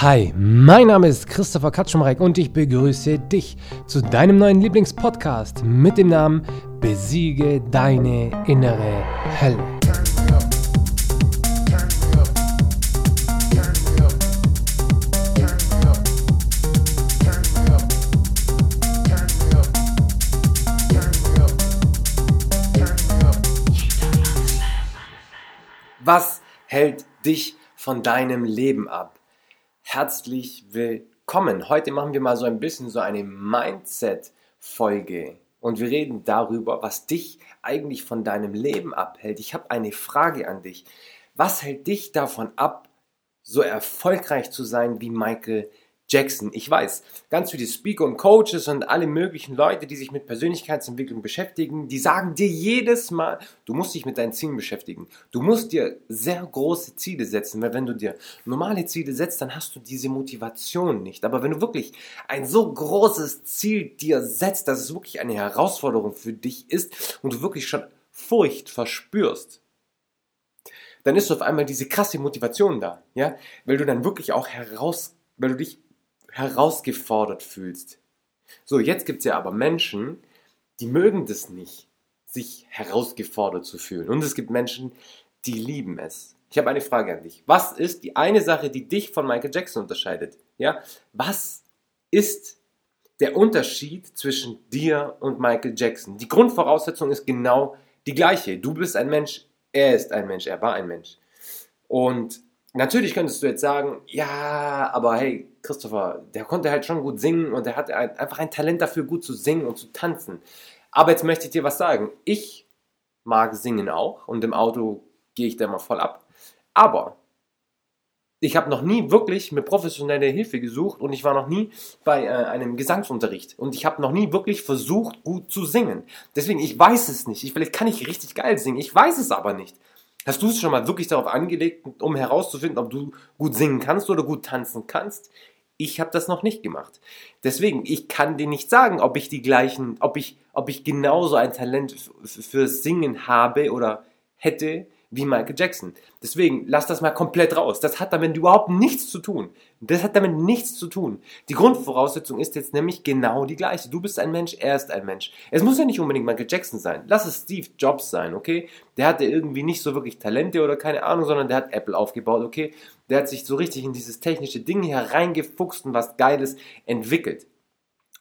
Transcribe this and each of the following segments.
Hi, mein Name ist Christopher Katschumreck und ich begrüße dich zu deinem neuen Lieblingspodcast mit dem Namen Besiege deine innere Hölle. Was hält dich von deinem Leben ab? Herzlich willkommen. Heute machen wir mal so ein bisschen so eine Mindset-Folge und wir reden darüber, was dich eigentlich von deinem Leben abhält. Ich habe eine Frage an dich. Was hält dich davon ab, so erfolgreich zu sein wie Michael Jackson. Ich weiß, ganz viele Speaker und Coaches und alle möglichen Leute, die sich mit Persönlichkeitsentwicklung beschäftigen, die sagen dir jedes Mal, du musst dich mit deinen Zielen beschäftigen. Du musst dir sehr große Ziele setzen, weil wenn du dir normale Ziele setzt, dann hast du diese Motivation nicht. Aber wenn du wirklich ein so großes Ziel dir setzt, dass es wirklich eine Herausforderung für dich ist und du wirklich schon Furcht verspürst, dann ist auf einmal diese krasse Motivation da, ja, weil du dann wirklich auch heraus, weil du dich herausgefordert fühlst. So, jetzt gibt es ja aber Menschen, die mögen das nicht, sich herausgefordert zu fühlen. Und es gibt Menschen, die lieben es. Ich habe eine Frage an dich. Was ist die eine Sache, die dich von Michael Jackson unterscheidet? Ja? Was ist der Unterschied zwischen dir und Michael Jackson? Die Grundvoraussetzung ist genau die gleiche. Du bist ein Mensch, er ist ein Mensch, er war ein Mensch. Und Natürlich könntest du jetzt sagen, ja, aber hey, Christopher, der konnte halt schon gut singen und der hat einfach ein Talent dafür, gut zu singen und zu tanzen. Aber jetzt möchte ich dir was sagen. Ich mag singen auch und im Auto gehe ich da immer voll ab. Aber ich habe noch nie wirklich mir professionelle Hilfe gesucht und ich war noch nie bei äh, einem Gesangsunterricht und ich habe noch nie wirklich versucht, gut zu singen. Deswegen, ich weiß es nicht. Ich, vielleicht kann ich richtig geil singen, ich weiß es aber nicht. Hast du es schon mal wirklich darauf angelegt, um herauszufinden, ob du gut singen kannst oder gut tanzen kannst? Ich habe das noch nicht gemacht. Deswegen, ich kann dir nicht sagen, ob ich die gleichen, ob ich, ob ich genauso ein Talent fürs Singen habe oder hätte wie Michael Jackson. Deswegen, lass das mal komplett raus. Das hat damit überhaupt nichts zu tun. Das hat damit nichts zu tun. Die Grundvoraussetzung ist jetzt nämlich genau die gleiche. Du bist ein Mensch, er ist ein Mensch. Es muss ja nicht unbedingt Michael Jackson sein. Lass es Steve Jobs sein, okay? Der hatte irgendwie nicht so wirklich Talente oder keine Ahnung, sondern der hat Apple aufgebaut, okay? Der hat sich so richtig in dieses technische Ding hereingefuchst und was Geiles entwickelt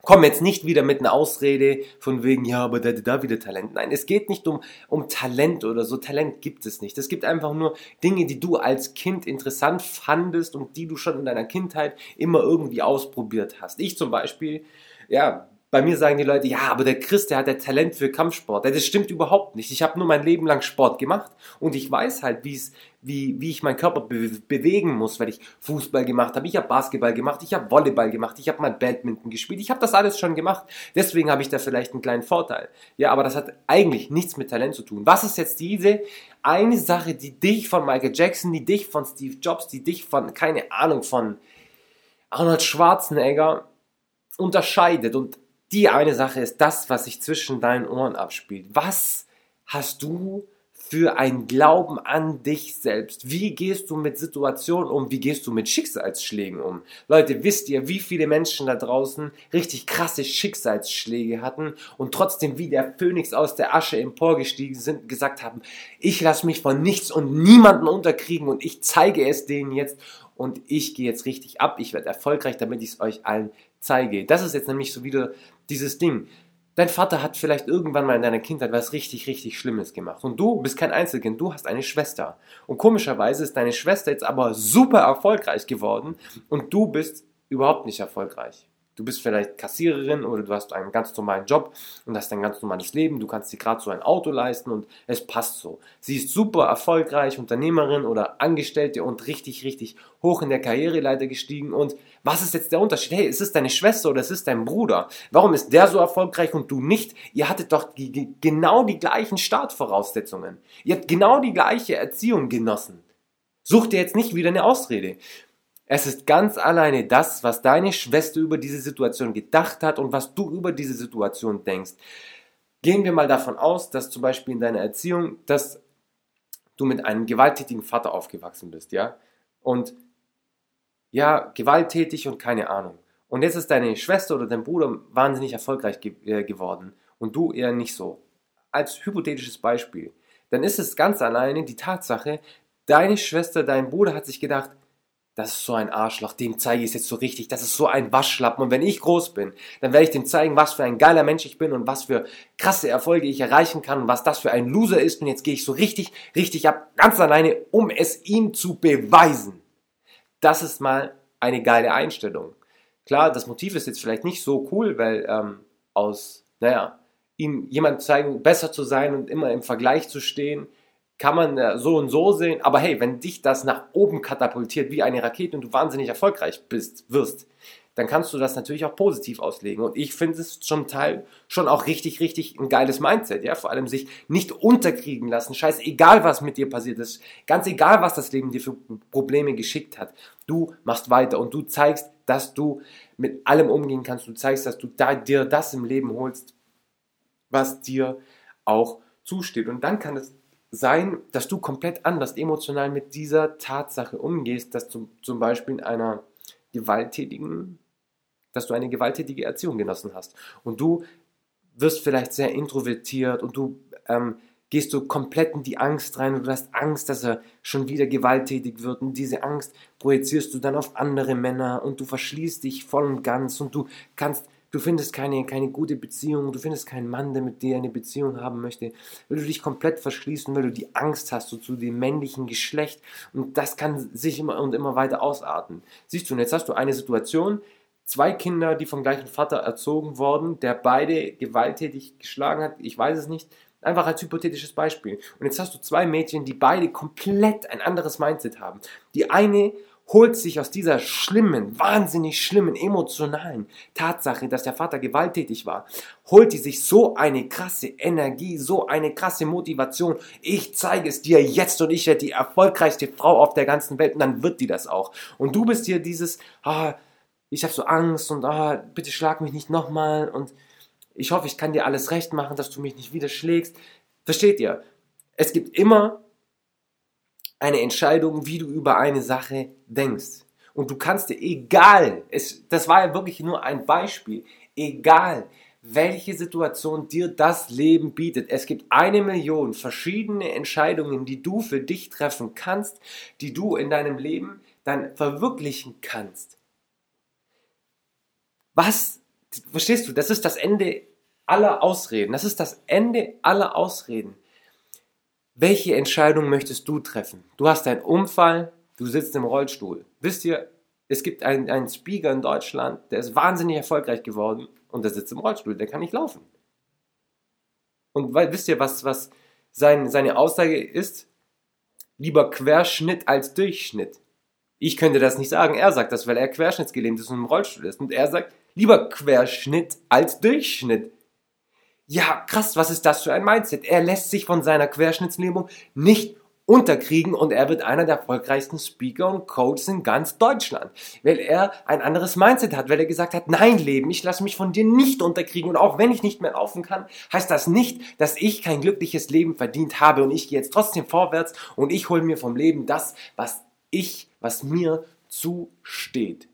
komm jetzt nicht wieder mit einer Ausrede von wegen, ja, aber da, da wieder Talent. Nein, es geht nicht um, um Talent oder so. Talent gibt es nicht. Es gibt einfach nur Dinge, die du als Kind interessant fandest und die du schon in deiner Kindheit immer irgendwie ausprobiert hast. Ich zum Beispiel, ja, bei mir sagen die Leute, ja, aber der Chris, der hat ja Talent für Kampfsport. Das stimmt überhaupt nicht. Ich habe nur mein Leben lang Sport gemacht und ich weiß halt, wie wie, wie ich meinen Körper be bewegen muss, weil ich Fußball gemacht habe, ich habe Basketball gemacht, ich habe Volleyball gemacht, ich habe mal Badminton gespielt, ich habe das alles schon gemacht. Deswegen habe ich da vielleicht einen kleinen Vorteil. Ja, aber das hat eigentlich nichts mit Talent zu tun. Was ist jetzt diese eine Sache, die dich von Michael Jackson, die dich von Steve Jobs, die dich von, keine Ahnung, von Arnold Schwarzenegger unterscheidet und die eine Sache ist das, was sich zwischen deinen Ohren abspielt. Was hast du für ein Glauben an dich selbst? Wie gehst du mit Situationen um? Wie gehst du mit Schicksalsschlägen um? Leute, wisst ihr, wie viele Menschen da draußen richtig krasse Schicksalsschläge hatten und trotzdem wie der Phönix aus der Asche emporgestiegen sind, gesagt haben, ich lasse mich von nichts und niemanden unterkriegen und ich zeige es denen jetzt und ich gehe jetzt richtig ab, ich werde erfolgreich, damit ich es euch allen zeige. Das ist jetzt nämlich so wieder dieses Ding. Dein Vater hat vielleicht irgendwann mal in deiner Kindheit was richtig, richtig Schlimmes gemacht. Und du bist kein Einzelkind, du hast eine Schwester. Und komischerweise ist deine Schwester jetzt aber super erfolgreich geworden und du bist überhaupt nicht erfolgreich. Du bist vielleicht Kassiererin oder du hast einen ganz normalen Job und hast ein ganz normales Leben. Du kannst dir gerade so ein Auto leisten und es passt so. Sie ist super erfolgreich, Unternehmerin oder Angestellte und richtig, richtig hoch in der Karriereleiter gestiegen. Und was ist jetzt der Unterschied? Hey, ist es deine Schwester oder ist es dein Bruder? Warum ist der so erfolgreich und du nicht? Ihr hattet doch die, genau die gleichen Startvoraussetzungen. Ihr habt genau die gleiche Erziehung genossen. Such dir jetzt nicht wieder eine Ausrede. Es ist ganz alleine das, was deine Schwester über diese Situation gedacht hat und was du über diese Situation denkst. Gehen wir mal davon aus, dass zum Beispiel in deiner Erziehung, dass du mit einem gewalttätigen Vater aufgewachsen bist, ja? Und ja, gewalttätig und keine Ahnung. Und jetzt ist deine Schwester oder dein Bruder wahnsinnig erfolgreich ge äh, geworden und du eher nicht so. Als hypothetisches Beispiel. Dann ist es ganz alleine die Tatsache, deine Schwester, dein Bruder hat sich gedacht, das ist so ein Arschloch, dem zeige ich es jetzt so richtig, das ist so ein Waschlappen. Und wenn ich groß bin, dann werde ich dem zeigen, was für ein geiler Mensch ich bin und was für krasse Erfolge ich erreichen kann und was das für ein Loser ist. Und jetzt gehe ich so richtig, richtig ab, ganz alleine, um es ihm zu beweisen. Das ist mal eine geile Einstellung. Klar, das Motiv ist jetzt vielleicht nicht so cool, weil ähm, aus, naja, ihm jemand zeigen, besser zu sein und immer im Vergleich zu stehen, kann man äh, so und so sehen. Aber hey, wenn dich das nach oben katapultiert wie eine Rakete und du wahnsinnig erfolgreich bist, wirst, dann kannst du das natürlich auch positiv auslegen. Und ich finde es zum Teil schon auch richtig, richtig ein geiles Mindset, ja. Vor allem sich nicht unterkriegen lassen. Scheiß, egal was mit dir passiert ist. Ganz egal, was das Leben dir für Probleme geschickt hat. Du machst weiter und du zeigst, dass du mit allem umgehen kannst. Du zeigst, dass du da, dir das im Leben holst, was dir auch zusteht. Und dann kann es sein, dass du komplett anders emotional mit dieser Tatsache umgehst, dass du zum Beispiel in einer gewalttätigen, dass du eine gewalttätige Erziehung genossen hast. Und du wirst vielleicht sehr introvertiert und du ähm, gehst du komplett in die Angst rein und du hast Angst, dass er schon wieder gewalttätig wird und diese Angst projizierst du dann auf andere Männer und du verschließt dich voll und ganz und du kannst Du findest keine, keine gute Beziehung, du findest keinen Mann, der mit dir eine Beziehung haben möchte, weil du dich komplett verschließt und weil du die Angst hast so zu dem männlichen Geschlecht und das kann sich immer und immer weiter ausarten. Siehst du, und jetzt hast du eine Situation, zwei Kinder, die vom gleichen Vater erzogen wurden, der beide gewalttätig geschlagen hat, ich weiß es nicht, einfach als hypothetisches Beispiel. Und jetzt hast du zwei Mädchen, die beide komplett ein anderes Mindset haben. Die eine holt sich aus dieser schlimmen, wahnsinnig schlimmen, emotionalen Tatsache, dass der Vater gewalttätig war, holt die sich so eine krasse Energie, so eine krasse Motivation. Ich zeige es dir jetzt und ich werde die erfolgreichste Frau auf der ganzen Welt und dann wird die das auch. Und du bist hier dieses, ah, ich habe so Angst und ah, bitte schlag mich nicht nochmal und ich hoffe, ich kann dir alles recht machen, dass du mich nicht wieder schlägst. Versteht ihr? Es gibt immer eine Entscheidung, wie du über eine Sache denkst. Und du kannst dir, egal, es, das war ja wirklich nur ein Beispiel, egal welche Situation dir das Leben bietet. Es gibt eine Million verschiedene Entscheidungen, die du für dich treffen kannst, die du in deinem Leben dann verwirklichen kannst. Was, verstehst du, das ist das Ende aller Ausreden. Das ist das Ende aller Ausreden. Welche Entscheidung möchtest du treffen? Du hast einen Unfall, du sitzt im Rollstuhl. Wisst ihr, es gibt einen, einen Speaker in Deutschland, der ist wahnsinnig erfolgreich geworden und der sitzt im Rollstuhl, der kann nicht laufen. Und weil, wisst ihr, was, was sein, seine Aussage ist? Lieber Querschnitt als Durchschnitt. Ich könnte das nicht sagen. Er sagt das, weil er querschnittsgelähmt ist und im Rollstuhl ist. Und er sagt, lieber Querschnitt als Durchschnitt ja, krass, was ist das für ein Mindset? Er lässt sich von seiner Querschnittslähmung nicht unterkriegen und er wird einer der erfolgreichsten Speaker und Coaches in ganz Deutschland, weil er ein anderes Mindset hat, weil er gesagt hat, nein Leben, ich lasse mich von dir nicht unterkriegen und auch wenn ich nicht mehr laufen kann, heißt das nicht, dass ich kein glückliches Leben verdient habe und ich gehe jetzt trotzdem vorwärts und ich hole mir vom Leben das, was ich, was mir zusteht.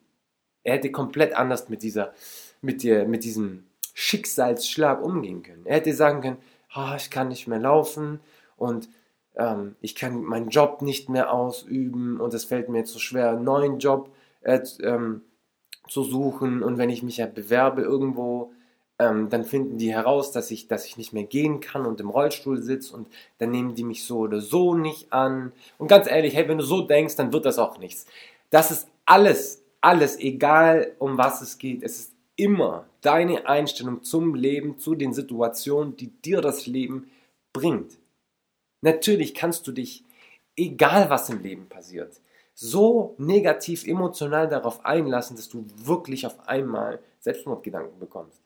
Er hätte komplett anders mit dieser, mit dir, mit diesem Schicksalsschlag umgehen können. Er hätte sagen können, oh, ich kann nicht mehr laufen und ähm, ich kann meinen Job nicht mehr ausüben und es fällt mir jetzt so schwer, einen neuen Job äh, ähm, zu suchen und wenn ich mich ja bewerbe irgendwo, ähm, dann finden die heraus, dass ich, dass ich nicht mehr gehen kann und im Rollstuhl sitze und dann nehmen die mich so oder so nicht an. Und ganz ehrlich, hey, wenn du so denkst, dann wird das auch nichts. Das ist alles, alles, egal um was es geht. Es ist immer deine Einstellung zum Leben, zu den Situationen, die dir das Leben bringt. Natürlich kannst du dich, egal was im Leben passiert, so negativ emotional darauf einlassen, dass du wirklich auf einmal Selbstmordgedanken bekommst.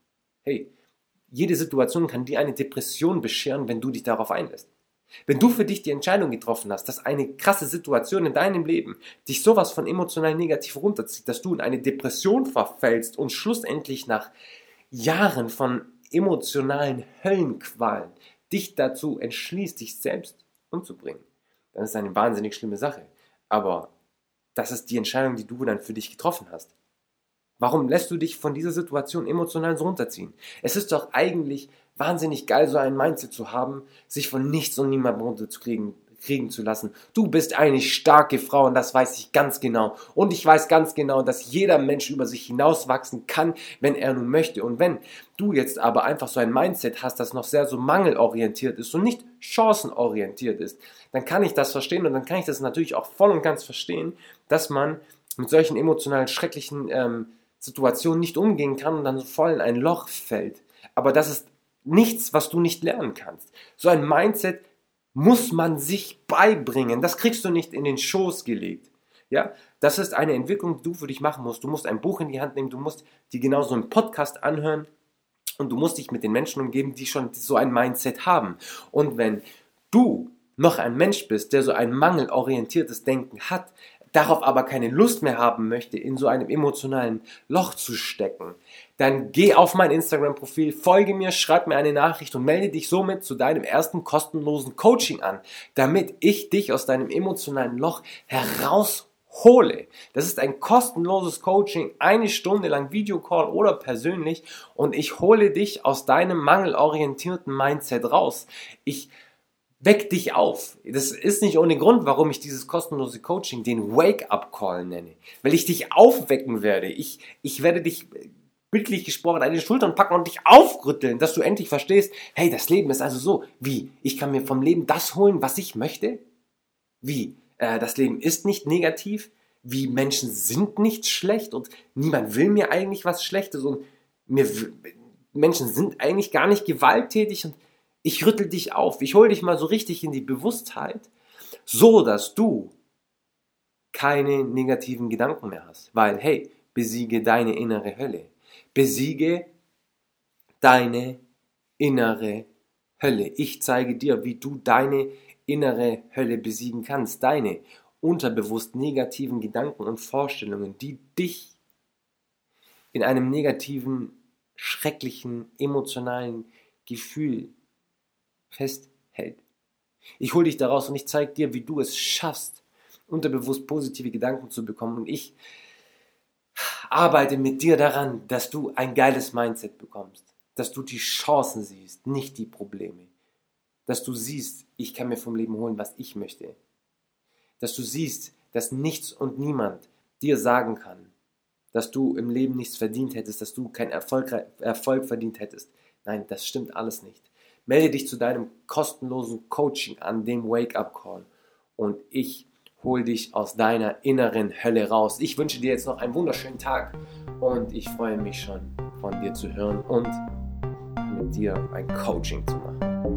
Hey, jede Situation kann dir eine Depression bescheren, wenn du dich darauf einlässt. Wenn du für dich die Entscheidung getroffen hast, dass eine krasse Situation in deinem Leben dich sowas von emotional negativ runterzieht, dass du in eine Depression verfällst und schlussendlich nach Jahren von emotionalen Höllenqualen dich dazu entschließt, dich selbst umzubringen, dann ist das eine wahnsinnig schlimme Sache. Aber das ist die Entscheidung, die du dann für dich getroffen hast. Warum lässt du dich von dieser Situation emotional so runterziehen? Es ist doch eigentlich wahnsinnig geil, so ein Mindset zu haben, sich von nichts und niemandem runterzukriegen, kriegen zu lassen. Du bist eine starke Frau und das weiß ich ganz genau. Und ich weiß ganz genau, dass jeder Mensch über sich hinauswachsen kann, wenn er nun möchte. Und wenn du jetzt aber einfach so ein Mindset hast, das noch sehr so mangelorientiert ist und nicht chancenorientiert ist, dann kann ich das verstehen und dann kann ich das natürlich auch voll und ganz verstehen, dass man mit solchen emotional schrecklichen ähm, Situationen nicht umgehen kann und dann voll in ein Loch fällt. Aber das ist nichts, was du nicht lernen kannst. So ein Mindset muss man sich beibringen. Das kriegst du nicht in den Schoß gelegt. Ja, das ist eine Entwicklung, die du für dich machen musst. Du musst ein Buch in die Hand nehmen, du musst dir genauso einen Podcast anhören und du musst dich mit den Menschen umgeben, die schon so ein Mindset haben. Und wenn du noch ein Mensch bist, der so ein mangelorientiertes Denken hat, darauf aber keine Lust mehr haben möchte, in so einem emotionalen Loch zu stecken, dann geh auf mein Instagram-Profil, folge mir, schreib mir eine Nachricht und melde dich somit zu deinem ersten kostenlosen Coaching an, damit ich dich aus deinem emotionalen Loch heraushole. Das ist ein kostenloses Coaching, eine Stunde lang Videocall oder persönlich und ich hole dich aus deinem mangelorientierten Mindset raus. Ich Weck dich auf. Das ist nicht ohne Grund, warum ich dieses kostenlose Coaching den Wake-up-Call nenne. Weil ich dich aufwecken werde. Ich, ich werde dich bildlich gesprochen an die Schultern packen und dich aufrütteln, dass du endlich verstehst, hey, das Leben ist also so. Wie? Ich kann mir vom Leben das holen, was ich möchte? Wie? Äh, das Leben ist nicht negativ? Wie? Menschen sind nicht schlecht und niemand will mir eigentlich was Schlechtes und mir, Menschen sind eigentlich gar nicht gewalttätig und ich rüttel dich auf, ich hole dich mal so richtig in die Bewusstheit, so dass du keine negativen Gedanken mehr hast. Weil, hey, besiege deine innere Hölle. Besiege deine innere Hölle. Ich zeige dir, wie du deine innere Hölle besiegen kannst. Deine unterbewusst negativen Gedanken und Vorstellungen, die dich in einem negativen, schrecklichen, emotionalen Gefühl festhält. Ich hole dich daraus und ich zeige dir, wie du es schaffst, unterbewusst positive Gedanken zu bekommen. Und ich arbeite mit dir daran, dass du ein geiles Mindset bekommst, dass du die Chancen siehst, nicht die Probleme. Dass du siehst, ich kann mir vom Leben holen, was ich möchte. Dass du siehst, dass nichts und niemand dir sagen kann, dass du im Leben nichts verdient hättest, dass du keinen Erfolg, Erfolg verdient hättest. Nein, das stimmt alles nicht. Melde dich zu deinem kostenlosen Coaching an, dem Wake-up-Call. Und ich hole dich aus deiner inneren Hölle raus. Ich wünsche dir jetzt noch einen wunderschönen Tag und ich freue mich schon von dir zu hören und mit dir ein Coaching zu machen.